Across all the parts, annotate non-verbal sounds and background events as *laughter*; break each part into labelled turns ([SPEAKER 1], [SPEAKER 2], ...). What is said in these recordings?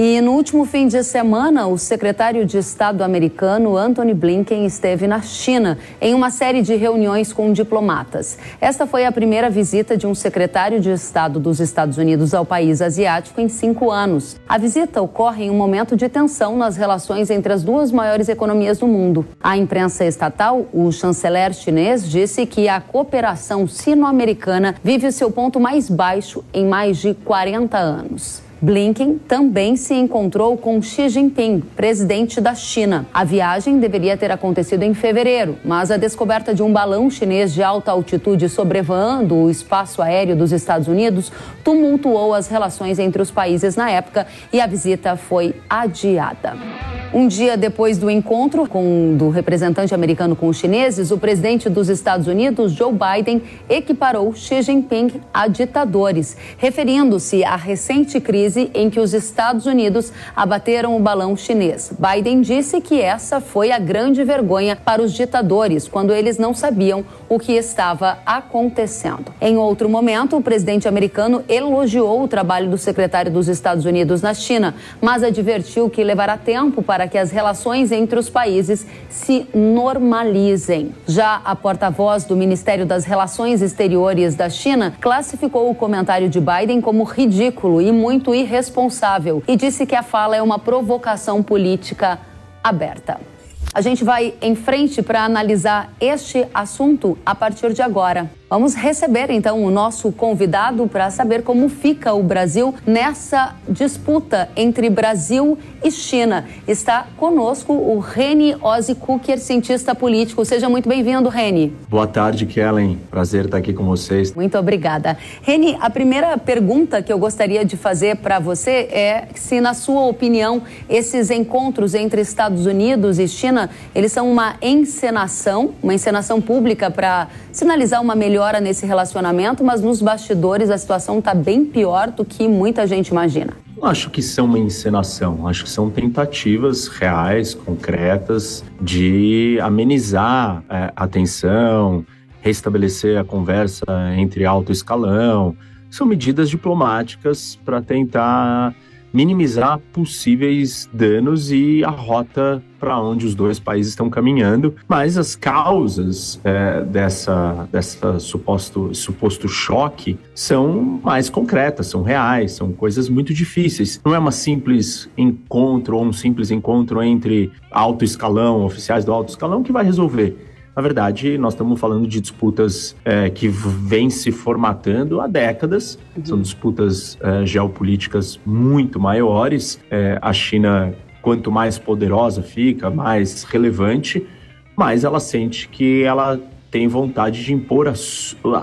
[SPEAKER 1] E no último fim de semana, o secretário de Estado americano Anthony Blinken esteve na China em uma série de reuniões com diplomatas. Esta foi a primeira visita de um secretário de Estado dos Estados Unidos ao país asiático em cinco anos. A visita ocorre em um momento de tensão nas relações entre as duas maiores economias do mundo. A imprensa estatal, o chanceler chinês, disse que a cooperação sino-americana vive seu ponto mais baixo em mais de 40 anos. Blinken também se encontrou com Xi Jinping, presidente da China. A viagem deveria ter acontecido em fevereiro, mas a descoberta de um balão chinês de alta altitude sobrevoando o espaço aéreo dos Estados Unidos tumultuou as relações entre os países na época e a visita foi adiada. Um dia depois do encontro com, do representante americano com os chineses, o presidente dos Estados Unidos, Joe Biden, equiparou Xi Jinping a ditadores, referindo-se à recente crise em que os Estados Unidos abateram o balão chinês. Biden disse que essa foi a grande vergonha para os ditadores, quando eles não sabiam o que estava acontecendo. Em outro momento, o presidente americano elogiou o trabalho do secretário dos Estados Unidos na China, mas advertiu que levará tempo para que as relações entre os países se normalizem. Já a porta-voz do Ministério das Relações Exteriores da China classificou o comentário de Biden como ridículo e muito irresponsável e disse que a fala é uma provocação política aberta. A gente vai em frente para analisar este assunto a partir de agora. Vamos receber então o nosso convidado para saber como fica o Brasil nessa disputa entre Brasil e China. Está conosco o Reni Ozzy Kuker, cientista político. Seja muito bem-vindo, Reni.
[SPEAKER 2] Boa tarde, Kellen. Prazer estar aqui com vocês.
[SPEAKER 1] Muito obrigada. Reni, a primeira pergunta que eu gostaria de fazer para você é se, na sua opinião, esses encontros entre Estados Unidos e China, eles são uma encenação, uma encenação pública para sinalizar uma melhora nesse relacionamento, mas nos bastidores a situação está bem pior do que muita gente imagina.
[SPEAKER 2] Não acho que são uma encenação, acho que são tentativas reais, concretas, de amenizar é, a tensão, restabelecer a conversa entre alto escalão. São medidas diplomáticas para tentar minimizar possíveis danos e a rota para onde os dois países estão caminhando, mas as causas é, dessa, dessa suposto, suposto choque são mais concretas, são reais, são coisas muito difíceis. Não é uma simples encontro ou um simples encontro entre alto escalão, oficiais do alto escalão que vai resolver. Na verdade, nós estamos falando de disputas é, que vêm se formatando há décadas, uhum. são disputas é, geopolíticas muito maiores. É, a China, quanto mais poderosa fica, mais relevante, mais ela sente que ela tem vontade de impor a,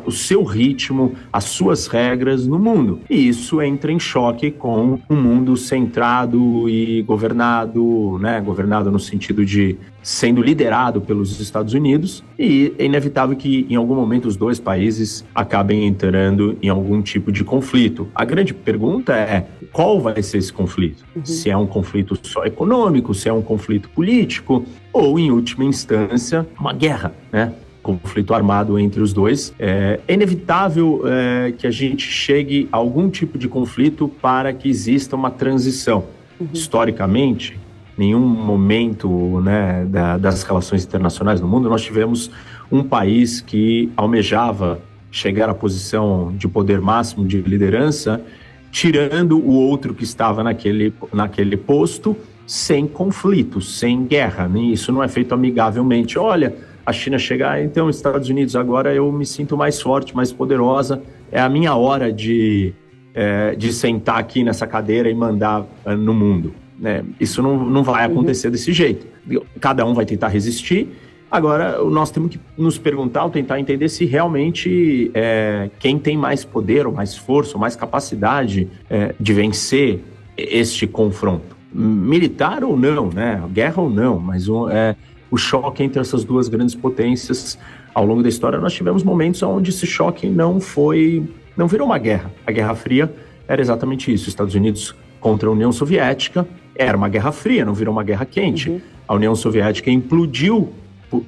[SPEAKER 2] o seu ritmo, as suas regras no mundo. E isso entra em choque com um mundo centrado e governado, né, governado no sentido de sendo liderado pelos Estados Unidos, e é inevitável que em algum momento os dois países acabem entrando em algum tipo de conflito. A grande pergunta é qual vai ser esse conflito? Uhum. Se é um conflito só econômico, se é um conflito político, ou em última instância, uma guerra, né? Conflito armado entre os dois. É, inevitável é, que a gente chegue a algum tipo de conflito para que exista uma transição. Uhum. Historicamente, nenhum momento né, da, das relações internacionais no mundo nós tivemos um país que almejava chegar à posição de poder máximo de liderança, tirando o outro que estava naquele, naquele posto sem conflito, sem guerra. Isso não é feito amigavelmente. Olha, a China chegar, então, Estados Unidos, agora eu me sinto mais forte, mais poderosa, é a minha hora de, é, de sentar aqui nessa cadeira e mandar é, no mundo. Né? Isso não, não vai uhum. acontecer uhum. desse jeito. Cada um vai tentar resistir. Agora, nós temos que nos perguntar, ou tentar entender se realmente é, quem tem mais poder, ou mais força, ou mais capacidade é, de vencer este confronto. Militar ou não, né? Guerra ou não, mas um, é, o choque entre essas duas grandes potências. Ao longo da história, nós tivemos momentos onde esse choque não foi, não virou uma guerra. A Guerra Fria era exatamente isso: Estados Unidos contra a União Soviética era uma guerra fria, não virou uma guerra quente. Uhum. A União Soviética implodiu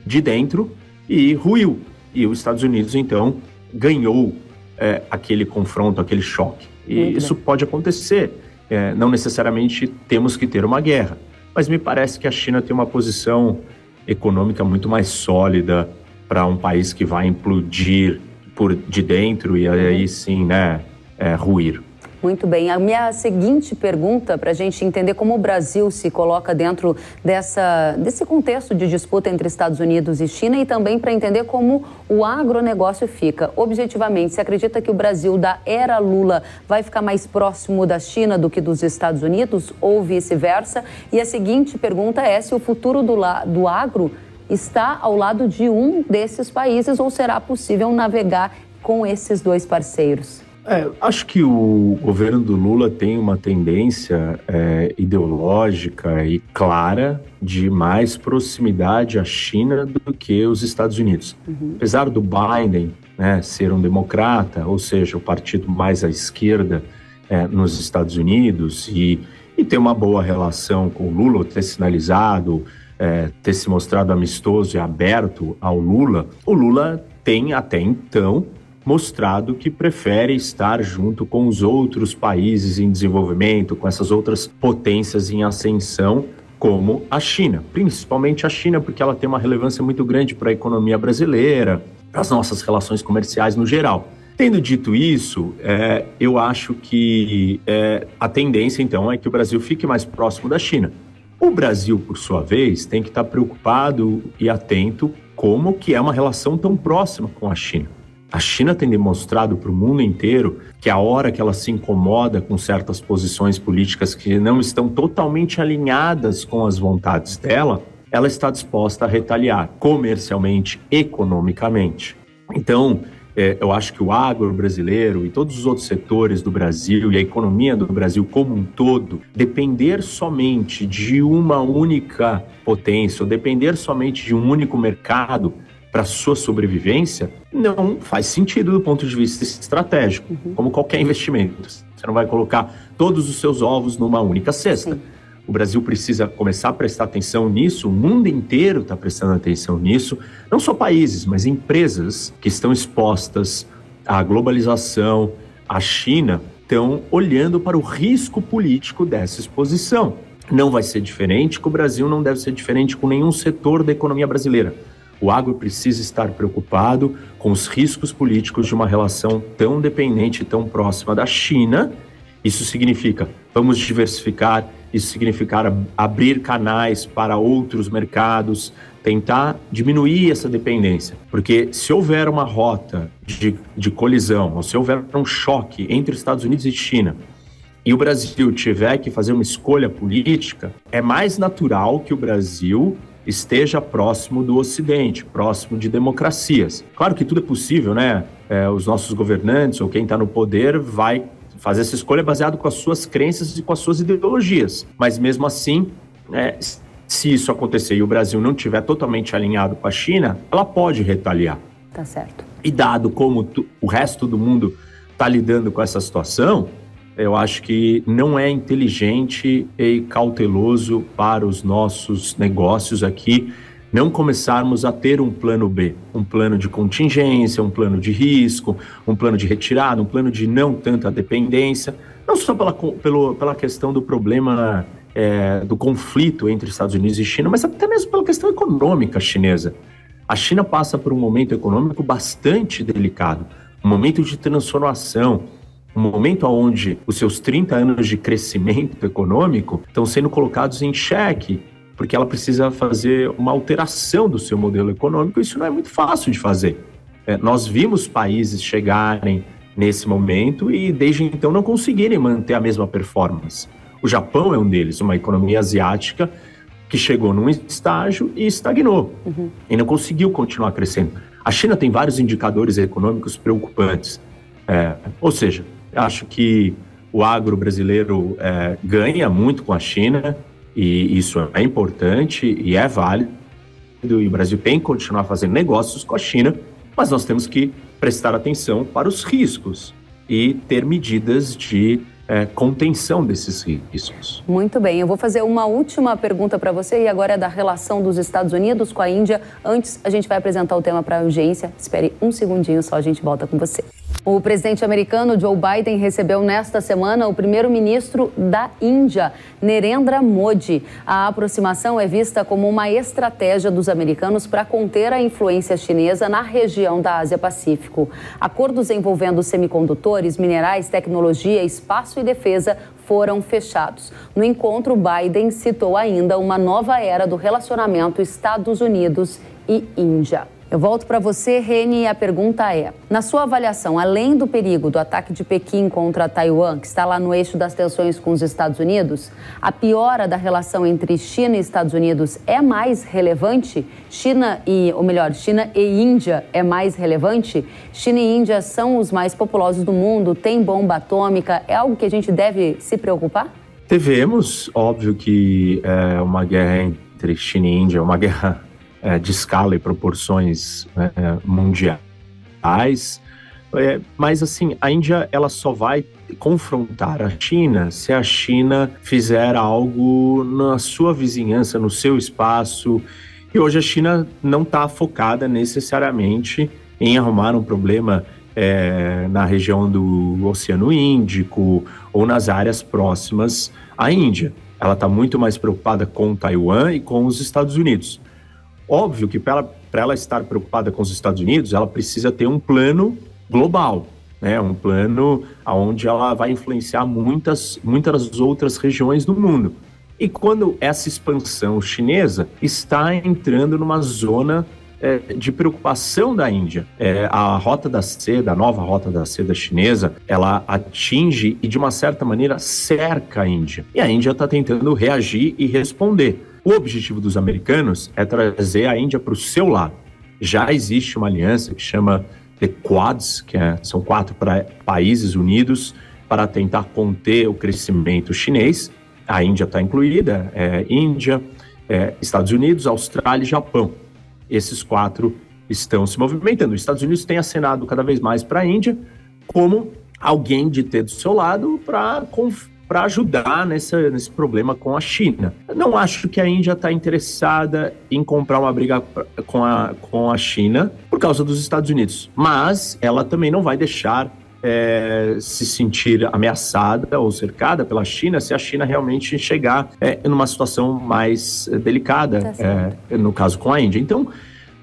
[SPEAKER 2] de dentro e ruiu. E os Estados Unidos, então, ganhou é, aquele confronto, aquele choque. E Muito isso bem. pode acontecer é, não necessariamente temos que ter uma guerra. Mas me parece que a China tem uma posição econômica muito mais sólida para um país que vai implodir por de dentro e aí sim, né, é, ruir.
[SPEAKER 1] Muito bem. A minha seguinte pergunta, para a gente entender como o Brasil se coloca dentro dessa, desse contexto de disputa entre Estados Unidos e China e também para entender como o agronegócio fica. Objetivamente, você acredita que o Brasil da era Lula vai ficar mais próximo da China do que dos Estados Unidos ou vice-versa? E a seguinte pergunta é se o futuro do, do agro está ao lado de um desses países ou será possível navegar com esses dois parceiros?
[SPEAKER 2] É, acho que o governo do Lula tem uma tendência é, ideológica e clara de mais proximidade à China do que os Estados Unidos. Uhum. Apesar do Biden né, ser um democrata, ou seja, o partido mais à esquerda é, nos Estados Unidos, e, e ter uma boa relação com o Lula, ter sinalizado, é, ter se mostrado amistoso e aberto ao Lula, o Lula tem até então mostrado que prefere estar junto com os outros países em desenvolvimento, com essas outras potências em ascensão, como a China, principalmente a China, porque ela tem uma relevância muito grande para a economia brasileira, para as nossas relações comerciais no geral. Tendo dito isso, é, eu acho que é, a tendência então é que o Brasil fique mais próximo da China. O Brasil, por sua vez, tem que estar preocupado e atento como que é uma relação tão próxima com a China. A China tem demonstrado para o mundo inteiro que a hora que ela se incomoda com certas posições políticas que não estão totalmente alinhadas com as vontades dela, ela está disposta a retaliar comercialmente, economicamente. Então, é, eu acho que o agro brasileiro e todos os outros setores do Brasil e a economia do Brasil como um todo, depender somente de uma única potência, ou depender somente de um único mercado, para sua sobrevivência não faz sentido do ponto de vista estratégico, uhum. como qualquer investimento. Você não vai colocar todos os seus ovos numa única cesta. Sim. O Brasil precisa começar a prestar atenção nisso, o mundo inteiro está prestando atenção nisso, não só países, mas empresas que estão expostas à globalização, à China, estão olhando para o risco político dessa exposição. Não vai ser diferente, que o Brasil não deve ser diferente com nenhum setor da economia brasileira. O agro precisa estar preocupado com os riscos políticos de uma relação tão dependente e tão próxima da China. Isso significa vamos diversificar, isso significa abrir canais para outros mercados, tentar diminuir essa dependência. Porque se houver uma rota de, de colisão, ou se houver um choque entre Estados Unidos e China, e o Brasil tiver que fazer uma escolha política, é mais natural que o Brasil esteja próximo do Ocidente, próximo de democracias. Claro que tudo é possível, né? É, os nossos governantes ou quem está no poder vai fazer essa escolha baseado com as suas crenças e com as suas ideologias. Mas mesmo assim, é, se isso acontecer e o Brasil não estiver totalmente alinhado com a China, ela pode retaliar.
[SPEAKER 1] Tá certo.
[SPEAKER 2] E dado como o resto do mundo está lidando com essa situação, eu acho que não é inteligente e cauteloso para os nossos negócios aqui não começarmos a ter um plano B, um plano de contingência, um plano de risco, um plano de retirada, um plano de não tanta dependência, não só pela, pelo, pela questão do problema é, do conflito entre Estados Unidos e China, mas até mesmo pela questão econômica chinesa. A China passa por um momento econômico bastante delicado, um momento de transformação, um momento onde os seus 30 anos de crescimento econômico estão sendo colocados em xeque, porque ela precisa fazer uma alteração do seu modelo econômico. Isso não é muito fácil de fazer. É, nós vimos países chegarem nesse momento e desde então não conseguirem manter a mesma performance. O Japão é um deles, uma economia asiática que chegou num estágio e estagnou uhum. e não conseguiu continuar crescendo. A China tem vários indicadores econômicos preocupantes. É, ou seja, Acho que o agro brasileiro é, ganha muito com a China e isso é importante e é válido. E o Brasil tem que continuar fazendo negócios com a China, mas nós temos que prestar atenção para os riscos e ter medidas de é, contenção desses riscos.
[SPEAKER 1] Muito bem, eu vou fazer uma última pergunta para você e agora é da relação dos Estados Unidos com a Índia. Antes, a gente vai apresentar o tema para a audiência. Espere um segundinho só, a gente volta com você. O presidente americano Joe Biden recebeu nesta semana o primeiro-ministro da Índia, Narendra Modi. A aproximação é vista como uma estratégia dos americanos para conter a influência chinesa na região da Ásia-Pacífico. Acordos envolvendo semicondutores, minerais, tecnologia, espaço e defesa foram fechados. No encontro, Biden citou ainda uma nova era do relacionamento Estados Unidos e Índia. Eu volto para você, Reni, e a pergunta é: na sua avaliação, além do perigo do ataque de Pequim contra Taiwan, que está lá no eixo das tensões com os Estados Unidos, a piora da relação entre China e Estados Unidos é mais relevante? China e, ou melhor, China e Índia é mais relevante? China e Índia são os mais populosos do mundo, têm bomba atômica, é algo que a gente deve se preocupar?
[SPEAKER 2] Devemos, óbvio que é uma guerra entre China e Índia, uma *laughs* guerra é, de escala e proporções é, mundiais. É, mas assim, a Índia ela só vai confrontar a China se a China fizer algo na sua vizinhança, no seu espaço. E hoje a China não está focada necessariamente em arrumar um problema é, na região do Oceano Índico ou nas áreas próximas à Índia. Ela está muito mais preocupada com Taiwan e com os Estados Unidos. Óbvio que para ela, ela estar preocupada com os Estados Unidos, ela precisa ter um plano global, né? um plano onde ela vai influenciar muitas, muitas outras regiões do mundo. E quando essa expansão chinesa está entrando numa zona é, de preocupação da Índia. É, a rota da seda, a nova rota da seda chinesa, ela atinge e de uma certa maneira cerca a Índia. E a Índia está tentando reagir e responder. O objetivo dos americanos é trazer a Índia para o seu lado. Já existe uma aliança que chama The Quads, que é, são quatro pra, países unidos para tentar conter o crescimento chinês. A Índia está incluída, é, Índia, é, Estados Unidos, Austrália e Japão. Esses quatro estão se movimentando. Os Estados Unidos têm acenado cada vez mais para a Índia como alguém de ter do seu lado para para ajudar nessa, nesse problema com a China. Eu não acho que a Índia está interessada em comprar uma briga com a, com a China por causa dos Estados Unidos, mas ela também não vai deixar é, se sentir ameaçada ou cercada pela China se a China realmente chegar é, numa situação mais delicada, tá é, no caso com a Índia. Então,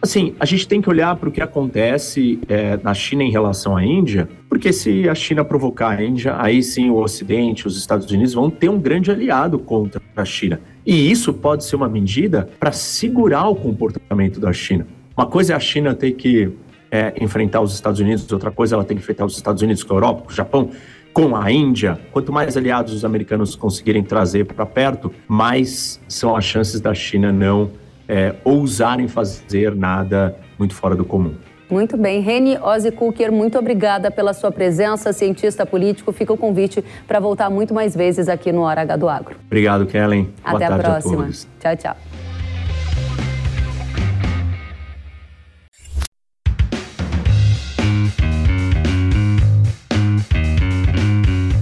[SPEAKER 2] Assim, a gente tem que olhar para o que acontece é, na China em relação à Índia, porque se a China provocar a Índia, aí sim o Ocidente, os Estados Unidos vão ter um grande aliado contra a China. E isso pode ser uma medida para segurar o comportamento da China. Uma coisa é a China ter que é, enfrentar os Estados Unidos, outra coisa ela tem que enfrentar os Estados Unidos com a Europa, com o Japão, com a Índia. Quanto mais aliados os americanos conseguirem trazer para perto, mais são as chances da China não é, ousarem fazer nada muito fora do comum.
[SPEAKER 1] Muito bem. Reni Ozzy Cooker, muito obrigada pela sua presença, cientista político. Fica o convite para voltar muito mais vezes aqui no Hora H do Agro.
[SPEAKER 2] Obrigado, Kellen.
[SPEAKER 1] Até a próxima.
[SPEAKER 2] A
[SPEAKER 1] tchau, tchau.